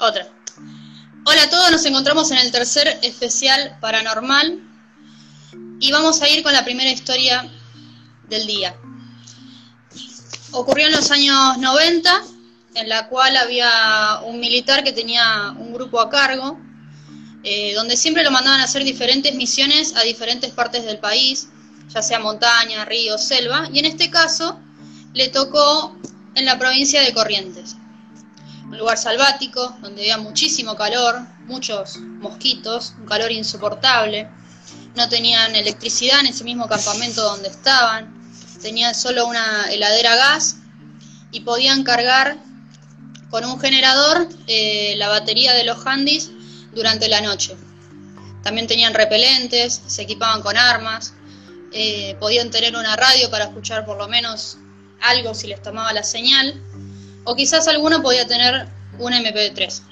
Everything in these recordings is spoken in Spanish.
Otra. Hola a todos, nos encontramos en el tercer especial paranormal y vamos a ir con la primera historia del día. Ocurrió en los años 90, en la cual había un militar que tenía un grupo a cargo, eh, donde siempre lo mandaban a hacer diferentes misiones a diferentes partes del país, ya sea montaña, río, selva, y en este caso le tocó en la provincia de Corrientes un lugar salvático, donde había muchísimo calor, muchos mosquitos, un calor insoportable. No tenían electricidad en ese mismo campamento donde estaban, tenían solo una heladera a gas y podían cargar con un generador eh, la batería de los handys durante la noche. También tenían repelentes, se equipaban con armas, eh, podían tener una radio para escuchar por lo menos algo si les tomaba la señal o quizás alguno podía tener un MP3.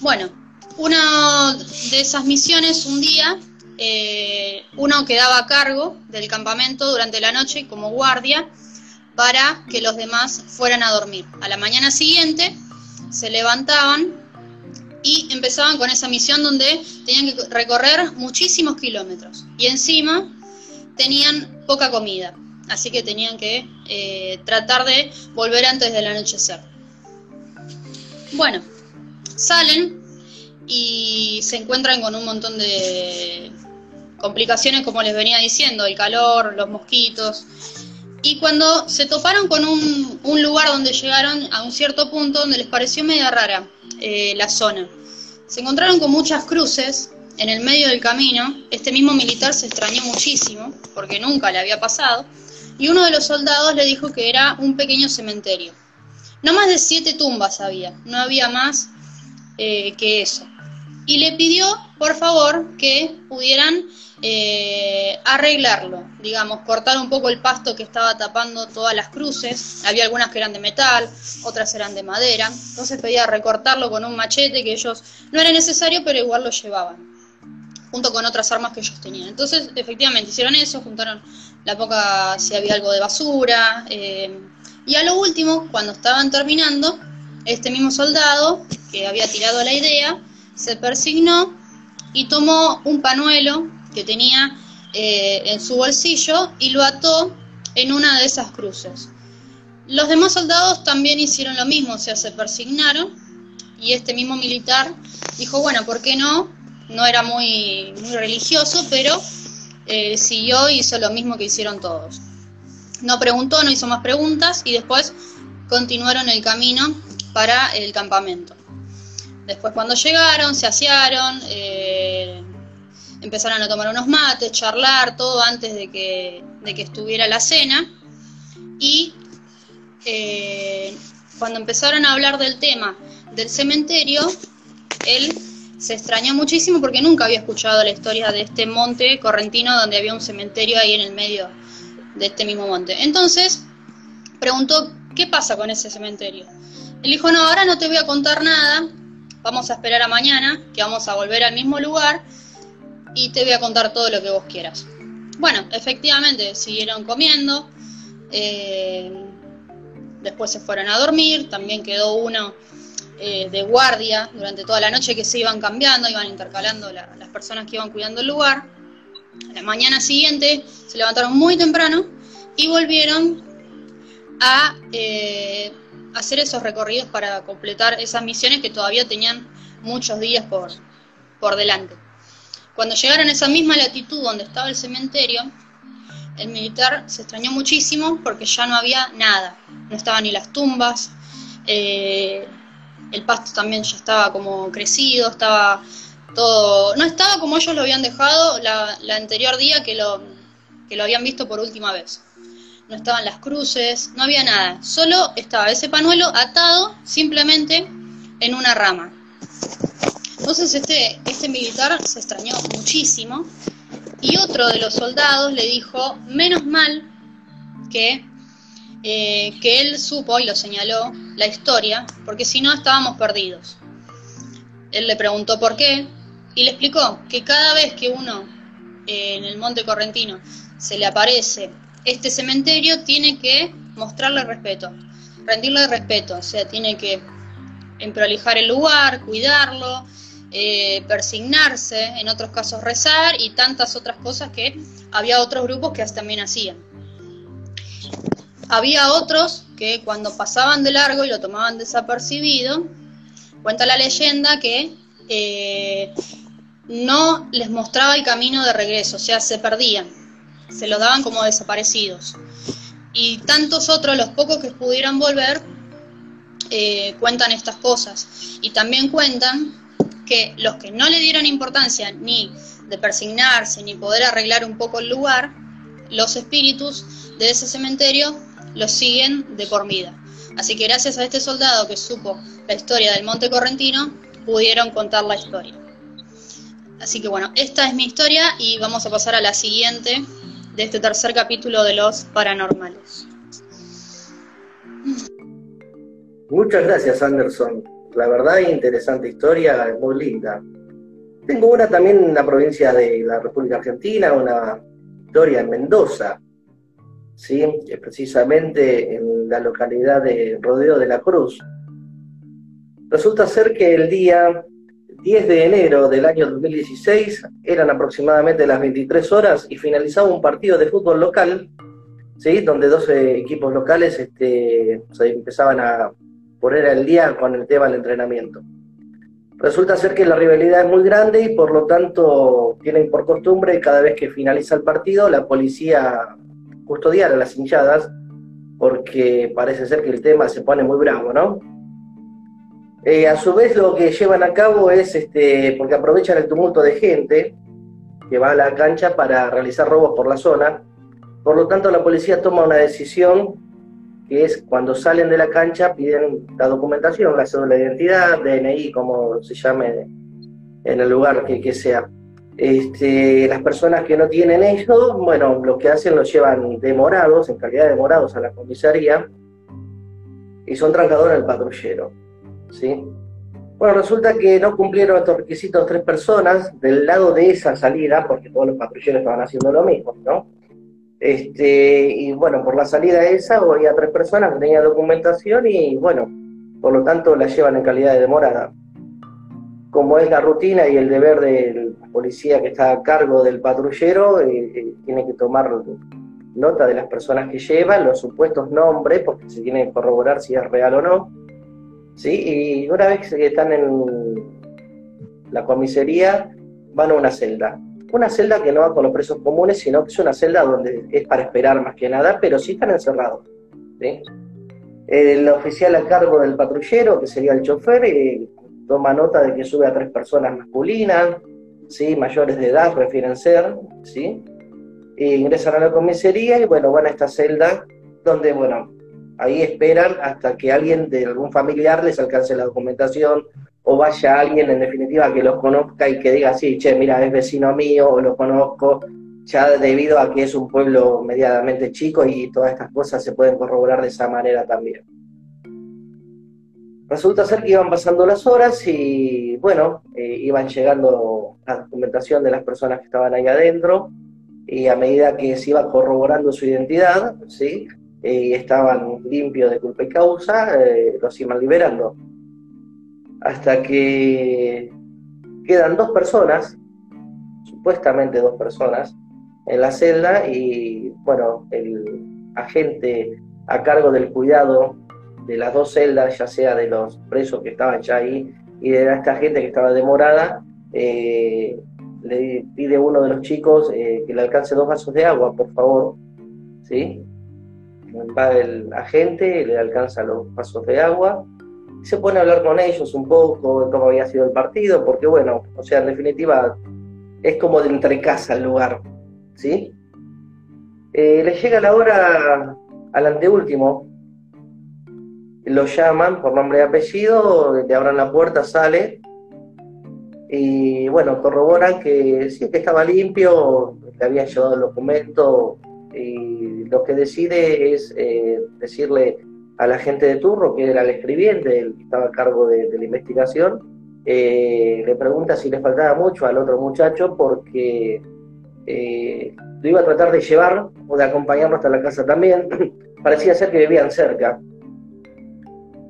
Bueno, una de esas misiones, un día, eh, uno quedaba a cargo del campamento durante la noche como guardia para que los demás fueran a dormir. A la mañana siguiente se levantaban y empezaban con esa misión donde tenían que recorrer muchísimos kilómetros y encima tenían poca comida así que tenían que eh, tratar de volver antes del anochecer. Bueno, salen y se encuentran con un montón de complicaciones, como les venía diciendo, el calor, los mosquitos. Y cuando se toparon con un, lugar donde llegaron a un cierto punto donde les pareció media rara eh, la zona, se encontraron con muchas cruces en el medio del camino. Este mismo militar se extrañó muchísimo porque nunca le había pasado y uno de los soldados le dijo que era un pequeño cementerio. No más de siete tumbas había, no había más eh, que eso. Y le pidió, por favor, que pudieran eh, arreglarlo, digamos, cortar un poco el pasto que estaba tapando todas las cruces. Había algunas que eran de metal, otras eran de madera. Entonces pedía recortarlo con un machete que ellos no era necesario, pero igual lo llevaban junto con otras armas que ellos tenían. Entonces, efectivamente, hicieron eso, juntaron la poca, si había algo de basura, eh, y a lo último, cuando estaban terminando, este mismo soldado, que había tirado la idea, se persignó y tomó un panuelo que tenía eh, en su bolsillo y lo ató en una de esas cruces. Los demás soldados también hicieron lo mismo, o sea, se persignaron y este mismo militar dijo, bueno, ¿por qué no no era muy, muy religioso, pero eh, siguió y hizo lo mismo que hicieron todos. No preguntó, no hizo más preguntas y después continuaron el camino para el campamento. Después cuando llegaron, se asearon, eh, empezaron a tomar unos mates, charlar, todo antes de que, de que estuviera la cena. Y eh, cuando empezaron a hablar del tema del cementerio, él se extrañó muchísimo porque nunca había escuchado la historia de este monte correntino donde había un cementerio ahí en el medio de este mismo monte. Entonces preguntó, ¿qué pasa con ese cementerio? Él dijo, no, ahora no te voy a contar nada, vamos a esperar a mañana, que vamos a volver al mismo lugar y te voy a contar todo lo que vos quieras. Bueno, efectivamente, siguieron comiendo, eh, después se fueron a dormir, también quedó uno eh, de guardia durante toda la noche que se iban cambiando, iban intercalando las personas que iban cuidando el lugar. la mañana siguiente se levantaron muy temprano y volvieron a eh, hacer esos recorridos para completar esas misiones que todavía tenían muchos días por, por delante. Cuando llegaron a esa misma latitud donde estaba el cementerio, el militar se extrañó muchísimo porque ya no había nada, no estaban ni las tumbas, eh, el pasto también ya estaba como crecido, estaba todo, no estaba como ellos lo habían dejado la, anterior día que lo, que lo habían visto por última vez. No estaban las cruces, no había nada, solo estaba ese panuelo atado simplemente en una rama. Entonces este, este militar se extrañó muchísimo y otro de los soldados le dijo, menos mal que eh, que él supo y lo señaló la historia, porque si no estábamos perdidos. Él le preguntó por qué y le explicó que cada vez que uno eh, en el Monte Correntino se le aparece este cementerio, tiene que mostrarle respeto, rendirle respeto, o sea, tiene que prolijar el lugar, cuidarlo, eh, persignarse, en otros casos rezar y tantas otras cosas que había otros grupos que también hacían. Había otros que cuando pasaban de largo y lo tomaban desapercibido, cuenta la leyenda que eh, no les mostraba el camino de regreso, o sea, se perdían, se los daban como desaparecidos. Y tantos otros, los pocos que pudieran volver, eh, cuentan estas cosas. Y también cuentan que los que no le dieron importancia ni de persignarse, ni poder arreglar un poco el lugar, los espíritus de ese cementerio los siguen de por vida. Así que gracias a este soldado que supo la historia del Monte Correntino, pudieron contar la historia. Así que bueno, esta es mi historia y vamos a pasar a la siguiente de este tercer capítulo de los paranormales. Muchas gracias Anderson. La verdad, interesante historia, muy linda. Tengo una también en la provincia de la República Argentina, una historia en Mendoza, ¿sí? precisamente en la localidad de Rodeo de la Cruz. Resulta ser que el día 10 de enero del año 2016 eran aproximadamente las 23 horas y finalizaba un partido de fútbol local, ¿sí? donde 12 equipos locales este, se empezaban a poner al día con el tema del entrenamiento. Resulta ser que la rivalidad es muy grande y por lo tanto tienen por costumbre cada vez que finaliza el partido la policía custodiar a las hinchadas porque parece ser que el tema se pone muy bravo, ¿no? Eh, a su vez lo que llevan a cabo es, este, porque aprovechan el tumulto de gente que va a la cancha para realizar robos por la zona, por lo tanto la policía toma una decisión que es cuando salen de la cancha piden la documentación, la cédula de identidad, DNI, como se llame en el lugar que, que sea. Este, las personas que no tienen eso, bueno, lo que hacen lo llevan demorados, en calidad de morados a la comisaría, y son trasladados al patrullero. ¿sí? Bueno, resulta que no cumplieron estos requisitos tres personas del lado de esa salida, porque todos los patrulleros estaban haciendo lo mismo, ¿no? Este, y bueno, por la salida esa había tres personas que tenían documentación y bueno, por lo tanto la llevan en calidad de demorada. Como es la rutina y el deber del policía que está a cargo del patrullero, eh, eh, tiene que tomar nota de las personas que llevan, los supuestos nombres, porque se tiene que corroborar si es real o no. ¿sí? Y una vez que están en la comisaría, van a una celda una celda que no va con los presos comunes, sino que es una celda donde es para esperar más que nada, pero sí están encerrados. El oficial a cargo del patrullero, que sería el chofer, eh, toma nota de que sube a tres personas masculinas, ¿sí? mayores de edad, refieren ser, ¿sí? E ingresan a la comisaría y bueno, van a esta celda donde, bueno, ahí esperan hasta que alguien de algún familiar les alcance la documentación o vaya alguien en definitiva que los conozca y que diga, sí, che, mira, es vecino mío o lo conozco, ya debido a que es un pueblo medianamente chico y todas estas cosas se pueden corroborar de esa manera también. Resulta ser que iban pasando las horas y, bueno, eh, iban llegando la documentación de las personas que estaban ahí adentro y a medida que se iba corroborando su identidad, ¿sí? y estaban limpios de culpa y causa, eh, los iban liberando hasta que quedan dos personas, supuestamente dos personas, en la celda y bueno, el agente a cargo del cuidado de las dos celdas, ya sea de los presos que estaban ya ahí y de esta gente que estaba demorada, eh, le pide a uno de los chicos eh, que le alcance dos vasos de agua, por favor. ¿Sí? Va el agente, le alcanza los vasos de agua se pone a hablar con ellos un poco de cómo había sido el partido, porque bueno, o sea, en definitiva es como de entre casa el lugar, ¿sí? Eh, le llega la hora al anteúltimo, lo llaman por nombre y apellido, le abran la puerta, sale, y bueno, corroboran que sí, que estaba limpio, le habían llevado el documento, y lo que decide es eh, decirle a la gente de turno, que era el escribiente, el que estaba a cargo de, la investigación, eh, le pregunta si le faltaba mucho al otro muchacho porque eh, lo iba a tratar de llevar o de acompañarlo hasta la casa también. Parecía ser que vivían cerca.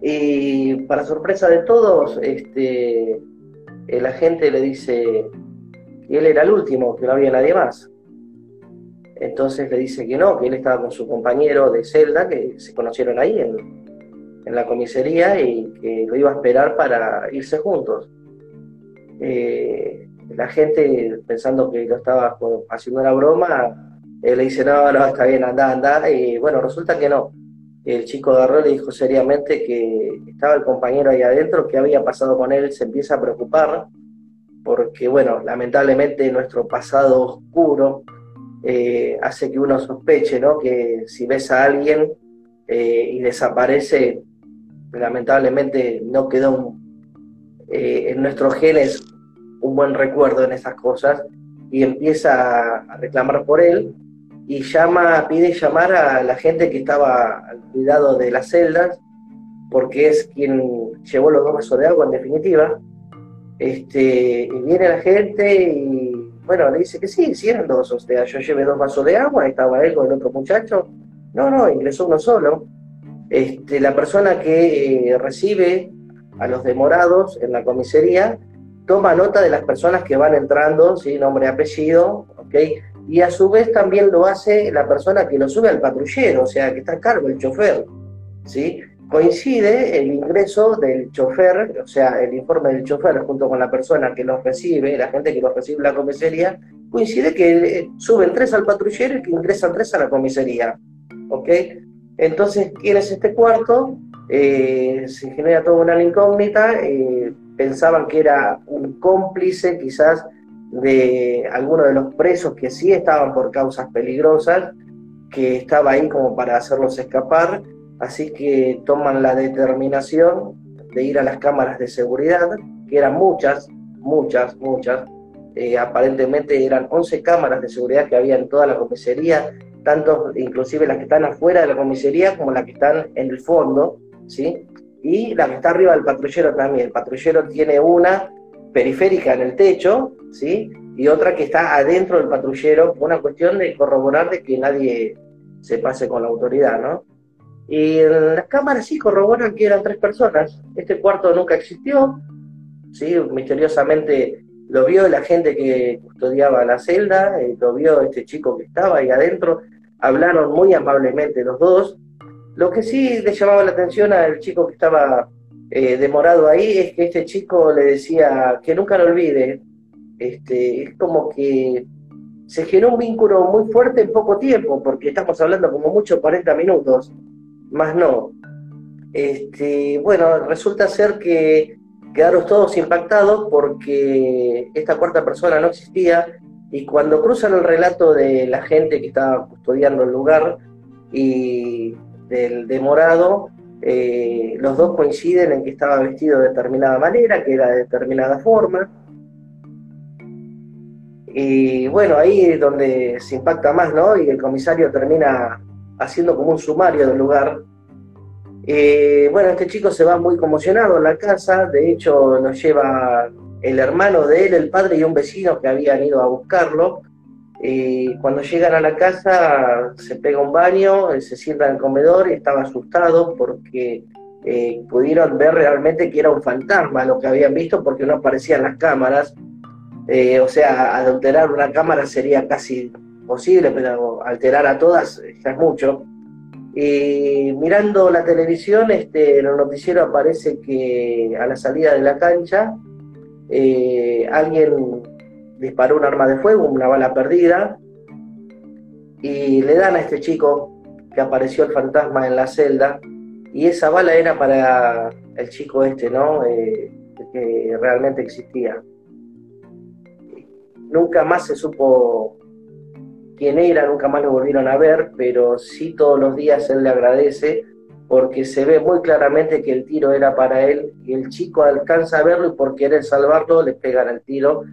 Y para sorpresa de todos, este, el agente le dice que él era el último, que no había nadie más. Entonces le dice que no, que él estaba con su compañero de celda, que se conocieron ahí en, la comisaría y que lo iba a esperar para irse juntos. Eh, la gente, pensando que lo estaba haciendo una broma, eh, le dice, no, no, está bien, anda, anda. Y bueno, resulta que no. El chico agarró y le dijo seriamente que estaba el compañero ahí adentro, que había pasado con él, se empieza a preocupar, porque bueno, lamentablemente nuestro pasado oscuro eh, hace que uno sospeche, ¿no? Que si ves a alguien eh, y desaparece, lamentablemente no quedó eh, en nuestros genes un buen recuerdo en esas cosas y empieza a reclamar por él y llama, pide llamar a la gente que estaba al cuidado de las celdas, porque es quien llevó los dos vasos de agua en definitiva. Este, y viene la gente y bueno, le dice que sí, sí eran dos, o sea, yo llevé dos vasos de agua, estaba él con el otro muchacho. No, no, ingresó uno solo. Este, la persona que eh, recibe a los demorados en la comisaría toma nota de las personas que van entrando, ¿sí? nombre apellido, ¿ok? Y a su vez también lo hace la persona que lo sube al patrullero, o sea, que está a cargo, el chofer, ¿sí? Coincide el ingreso del chofer, o sea, el informe del chofer junto con la persona que los recibe, la gente que los recibe en la comisaría, coincide que eh, suben tres al patrullero y que ingresan tres a la comisaría, ¿ok? Entonces, ¿quién es este cuarto? Eh, se genera toda una incógnita, eh, pensaban que era un cómplice quizás de alguno de los presos que sí estaban por causas peligrosas, que estaba ahí como para hacerlos escapar, así que toman la determinación de ir a las cámaras de seguridad, que eran muchas, muchas, muchas, eh, aparentemente eran 11 cámaras de seguridad que había en toda la comisaría, tanto inclusive las que están afuera de la comisaría como las que están en el fondo, ¿sí? y la que está arriba del patrullero también. El patrullero tiene una periférica en el techo, ¿sí? Y otra que está adentro del patrullero, una cuestión de corroborar de que nadie se pase con la autoridad, ¿no? Y las cámaras sí corroboran que eran tres personas. Este cuarto nunca existió, ¿sí? Misteriosamente lo vio la gente que custodiaba la celda, eh, lo vio este chico que estaba ahí adentro, hablaron muy amablemente los dos, lo que sí le llamaba la atención al chico que estaba eh, demorado ahí es que este chico le decía que nunca lo olvide. Este, es como que se generó un vínculo muy fuerte en poco tiempo, porque estamos hablando como mucho 40 minutos, más no. Este, bueno, resulta ser que quedaron todos impactados porque esta cuarta persona no existía y cuando cruzan el relato de la gente que estaba custodiando el lugar y del demorado, eh, los dos coinciden en que estaba vestido de determinada manera, que era de determinada forma. Y bueno, ahí es donde se impacta más, ¿no? Y el comisario termina haciendo como un sumario del lugar. Eh, bueno, este chico se va muy conmocionado en la casa, de hecho lo lleva el hermano de él, el padre y un vecino que habían ido a buscarlo. Cuando llegan a la casa se pega un baño, se sienta en el comedor y estaba asustado porque eh, pudieron ver realmente que era un fantasma lo que habían visto porque no aparecían las cámaras. Eh, o sea, adulterar una cámara sería casi posible, pero alterar a todas ya es mucho. Y mirando la televisión, este, en el noticiero aparece que a la salida de la cancha eh, alguien disparó un arma de fuego, una bala perdida, y le dan a este chico que apareció el fantasma en la celda, y esa bala era para el chico este, ¿no? Eh, que realmente existía. Nunca más se supo quién era, nunca más lo volvieron a ver, pero sí todos los días él le agradece porque se ve muy claramente que el tiro era para él y el chico alcanza a verlo y por querer salvarlo le pegan el tiro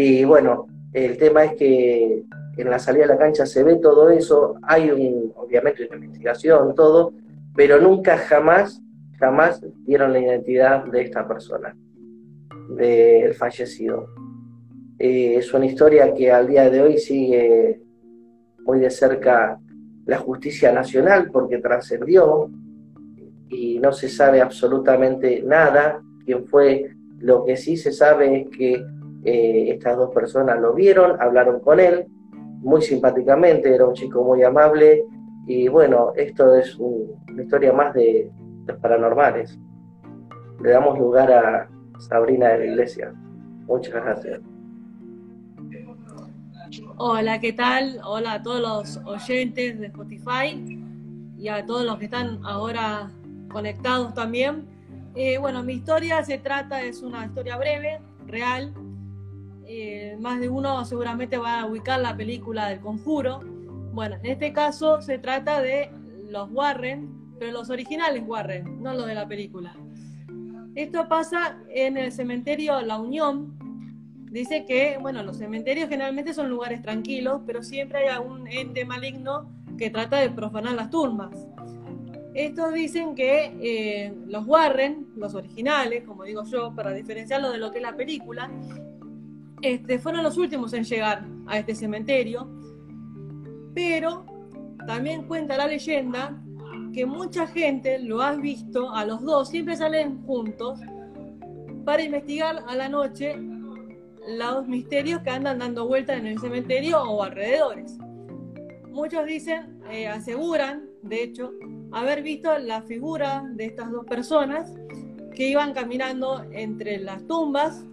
y bueno, el tema es que en la salida de la cancha se ve todo eso, hay un, obviamente una investigación, todo, pero nunca jamás, jamás dieron la identidad de esta persona, del fallecido. Eh, es una historia que al día de hoy sigue muy de cerca la justicia nacional porque trascendió, y no se sabe absolutamente nada quién fue. Lo que sí se sabe es que eh, estas dos personas lo vieron, hablaron con él muy simpáticamente, era un chico muy amable y bueno, esto es una historia más de paranormales. Le damos lugar a Sabrina de la Iglesia. Muchas gracias. Hola, ¿qué tal? Hola a todos los oyentes de Spotify y a todos los que están ahora conectados también. Eh, bueno, mi historia se trata, es una historia breve, real. Eh, más de uno seguramente va a ubicar la película del conjuro. Bueno, en este caso se trata de los Warren, pero los originales Warren, no los de la película. Esto pasa en el cementerio La Unión. Dice que, bueno, los cementerios generalmente son lugares tranquilos, pero siempre hay algún ente maligno que trata de profanar las tumbas. Estos dicen que eh, los Warren, los originales, como digo yo, para diferenciarlo de lo que es la película, este, fueron los últimos en llegar a este cementerio, pero también cuenta la leyenda que mucha gente lo ha visto a los dos, siempre salen juntos para investigar a la noche los misterios que andan dando vueltas en el cementerio o alrededores. Muchos dicen, eh, aseguran, de hecho, haber visto la figura de estas dos personas que iban caminando entre las tumbas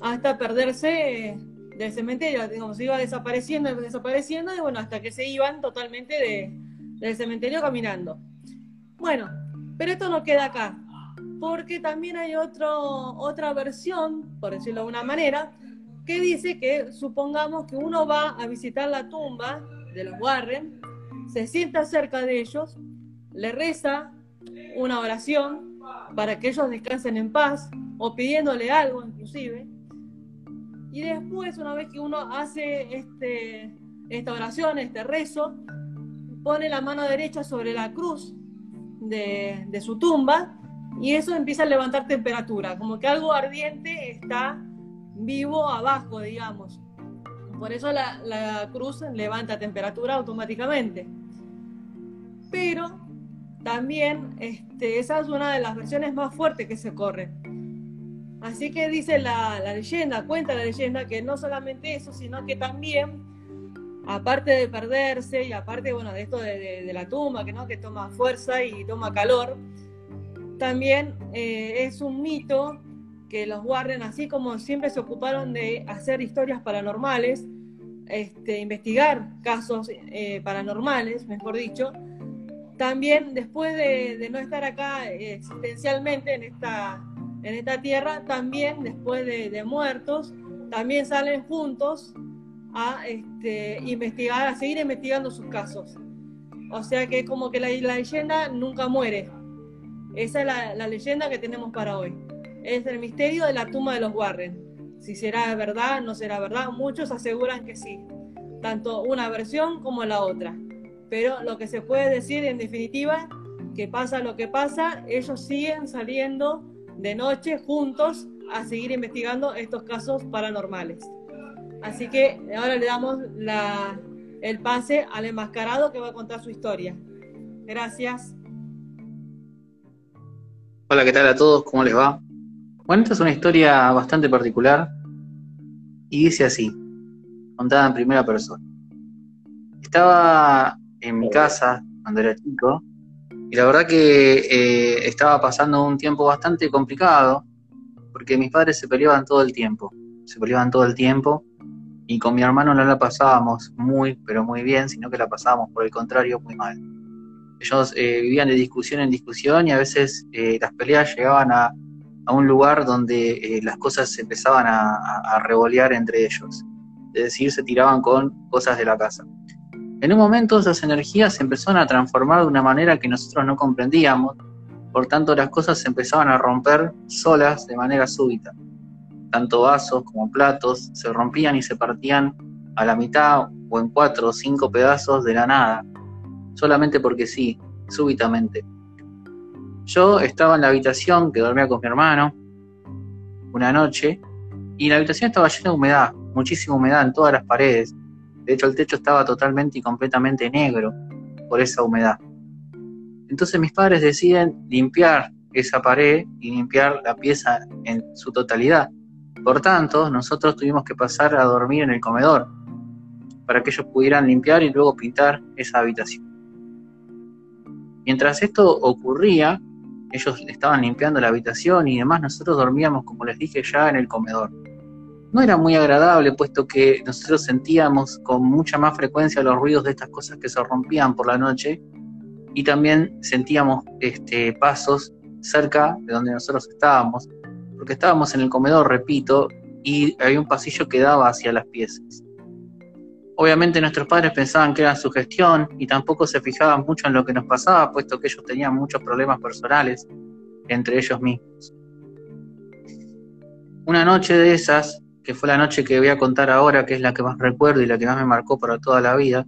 hasta perderse del cementerio, digamos, se iba desapareciendo, desapareciendo, y bueno, hasta que se iban totalmente de, del cementerio caminando. Bueno, pero esto no queda acá, porque también hay otro, otra versión, por decirlo de una manera, que dice que supongamos que uno va a visitar la tumba de los Warren, se sienta cerca de ellos, le reza una oración para que ellos descansen en paz o pidiéndole algo inclusive. Y después, una vez que uno hace este, esta oración, este rezo, pone la mano derecha sobre la cruz de, de su tumba y eso empieza a levantar temperatura, como que algo ardiente está vivo abajo, digamos. Por eso la, la cruz levanta temperatura automáticamente. Pero también este, esa es una de las versiones más fuertes que se corre. Así que dice la, leyenda, cuenta la leyenda que no solamente eso, sino que también, aparte de perderse y aparte bueno, de esto de, la tumba, que, ¿no? que toma fuerza y toma calor, también eh, es un mito que los Warren, así como siempre se ocuparon de hacer historias paranormales, este, investigar casos eh, paranormales, mejor dicho, también después de, no estar acá eh, existencialmente en esta, en esta tierra, también después de, muertos, también salen juntos a este, investigar, a seguir investigando sus casos. O sea que es como que la, leyenda nunca muere. Esa es la, la, leyenda que tenemos para hoy. Es el misterio de la tumba de los Warren. Si será verdad, no será verdad. Muchos aseguran que sí. Tanto una versión como la otra pero lo que se puede decir en definitiva, que pasa lo que pasa, ellos siguen saliendo de noche juntos a seguir investigando estos casos paranormales. Así que ahora le damos la, el pase al enmascarado que va a contar su historia. Gracias. Hola, ¿qué tal a todos? ¿Cómo les va? Bueno, esta es una historia bastante particular y dice así, contada en primera persona. Estaba en mi casa cuando era chico. Y la verdad que eh, estaba pasando un tiempo bastante complicado, porque mis padres se peleaban todo el tiempo, se peleaban todo el tiempo, y con mi hermano no la pasábamos muy, pero muy bien, sino que la pasábamos por el contrario muy mal. Ellos eh, vivían de discusión en discusión y a veces eh, las peleas llegaban a, un lugar donde las cosas se empezaban a, a revolear entre ellos, es decir, se tiraban con cosas de la casa. En un momento esas energías se empezaron a transformar de una manera que nosotros no comprendíamos, por tanto las cosas se empezaban a romper solas de manera súbita. Tanto vasos como platos se rompían y se partían a la mitad o en cuatro o cinco pedazos de la nada, solamente porque sí, súbitamente. Yo estaba en la habitación que dormía con mi hermano una noche y la habitación estaba llena de humedad, muchísima humedad en todas las paredes de hecho, el techo estaba totalmente y completamente negro por esa humedad. Entonces mis padres deciden limpiar esa pared y limpiar la pieza en su totalidad. Por tanto, nosotros tuvimos que pasar a dormir en el comedor para que ellos pudieran limpiar y luego pintar esa habitación. Mientras esto ocurría, ellos estaban limpiando la habitación y demás, nosotros dormíamos, como les dije ya, en el comedor. No era muy agradable, puesto que nosotros sentíamos con mucha más frecuencia los ruidos de estas cosas que se rompían por la noche y también sentíamos este, pasos cerca de donde nosotros estábamos, porque estábamos en el comedor, repito, y había un pasillo que daba hacia las piezas. Obviamente nuestros padres pensaban que era su gestión y tampoco se fijaban mucho en lo que nos pasaba, puesto que ellos tenían muchos problemas personales entre ellos mismos. Una noche de esas, que fue la noche que voy a contar ahora, que es la que más recuerdo y la que más me marcó para toda la vida,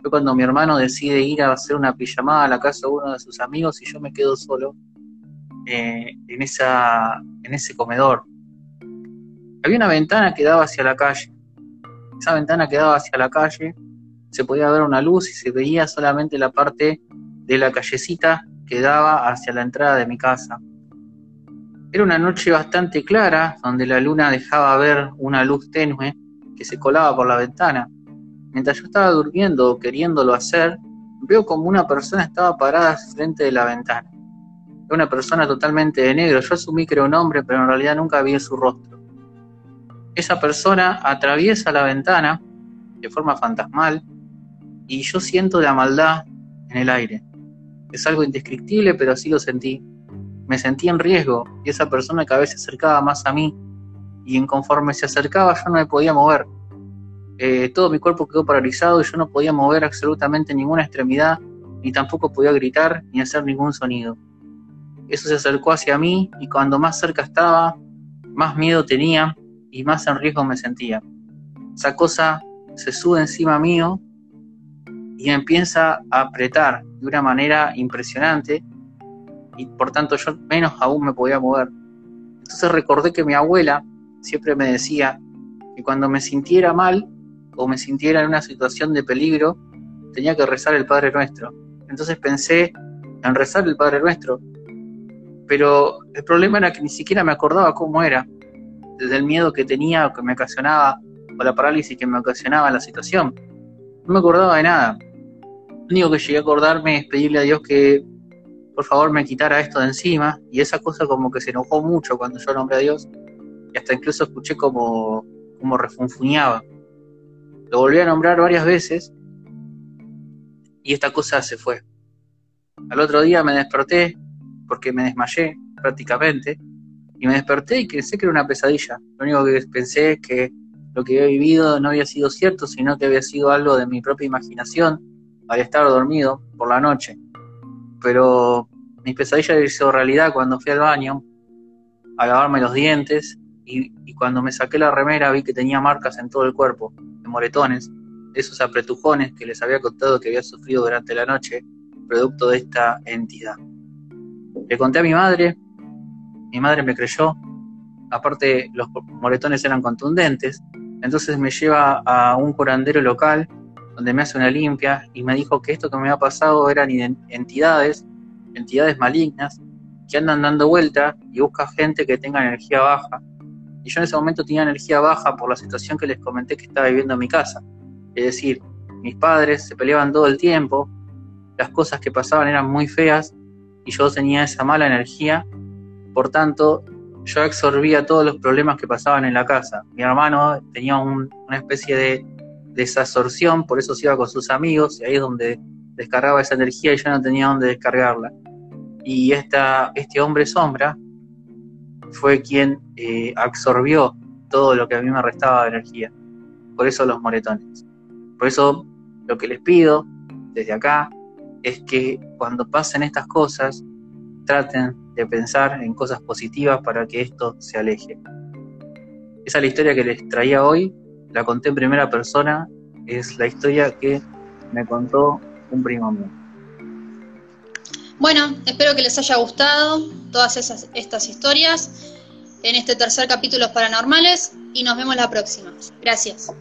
fue cuando mi hermano decide ir a hacer una pijamada a la casa de uno de sus amigos y yo me quedo solo eh, en, esa, en ese comedor. Había una ventana que daba hacia la calle esa ventana que daba hacia la calle, se podía ver una luz y se veía solamente la parte de la callecita que daba hacia la entrada de mi casa. Era una noche bastante clara, donde la luna dejaba ver una luz tenue que se colaba por la ventana. Mientras yo estaba durmiendo queriéndolo hacer, veo como una persona estaba parada frente de la ventana. Era una persona totalmente de negro. Yo asumí que era un hombre, pero en realidad nunca vi su rostro esa persona atraviesa la ventana de forma fantasmal y yo siento la maldad en el aire. Es algo indescriptible, pero así lo sentí. Me sentí en riesgo y esa persona cada vez se acercaba más a mí y en conforme se acercaba yo no me podía mover. Eh, todo mi cuerpo quedó paralizado y yo no podía mover absolutamente ninguna extremidad, ni tampoco podía gritar ni hacer ningún sonido. Eso se acercó hacia mí y cuando más cerca estaba, más miedo tenía y más en riesgo me sentía. Esa cosa se sube encima mío y empieza a apretar de una manera impresionante y por tanto yo menos aún me podía mover. Entonces recordé que mi abuela siempre me decía que cuando me sintiera mal o me sintiera en una situación de peligro, tenía que rezar el Padre Nuestro. Entonces pensé en rezar el Padre Nuestro, pero el problema era que ni siquiera me acordaba cómo era desde el miedo que tenía o que me ocasionaba, o la parálisis que me ocasionaba la situación. No me acordaba de nada. Lo único que llegué a acordarme es pedirle a Dios que por favor me quitara esto de encima, y esa cosa como que se enojó mucho cuando yo nombré a Dios, y hasta incluso escuché como, como refunfuñaba. Lo volví a nombrar varias veces, y esta cosa se fue. Al otro día me desperté, porque me desmayé prácticamente, y me desperté y pensé que era una pesadilla. Lo único que pensé es que lo que había vivido no había sido cierto, sino que había sido algo de mi propia imaginación al estar dormido por la noche. Pero mi pesadilla hizo realidad cuando fui al baño a lavarme los dientes y, cuando me saqué la remera vi que tenía marcas en todo el cuerpo, de moretones, esos apretujones que les había contado que había sufrido durante la noche, producto de esta entidad. Le conté a mi madre, mi madre me creyó, aparte los moretones eran contundentes, entonces me lleva a un curandero local donde me hace una limpia y me dijo que esto que me había pasado eran entidades, entidades malignas, que andan dando vuelta y busca gente que tenga energía baja. Y yo en ese momento tenía energía baja por la situación que les comenté que estaba viviendo en mi casa. Es decir, mis padres se peleaban todo el tiempo, las cosas que pasaban eran muy feas y yo tenía esa mala energía por tanto, yo absorbía todos los problemas que pasaban en la casa. Mi hermano tenía una especie de desabsorción, por eso se iba con sus amigos, y ahí es donde descargaba esa energía y yo no tenía dónde descargarla. Y esta, este hombre sombra fue quien eh, absorbió todo lo que a mí me restaba de energía. Por eso los moretones. Por eso lo que les pido desde acá es que cuando pasen estas cosas, traten de pensar en cosas positivas para que esto se aleje. Esa es la historia que les traía hoy, la conté en primera persona, es la historia que me contó un primo mío. Bueno, espero que les haya gustado todas esas, estas historias en este tercer capítulo Paranormales y nos vemos la próxima. Gracias.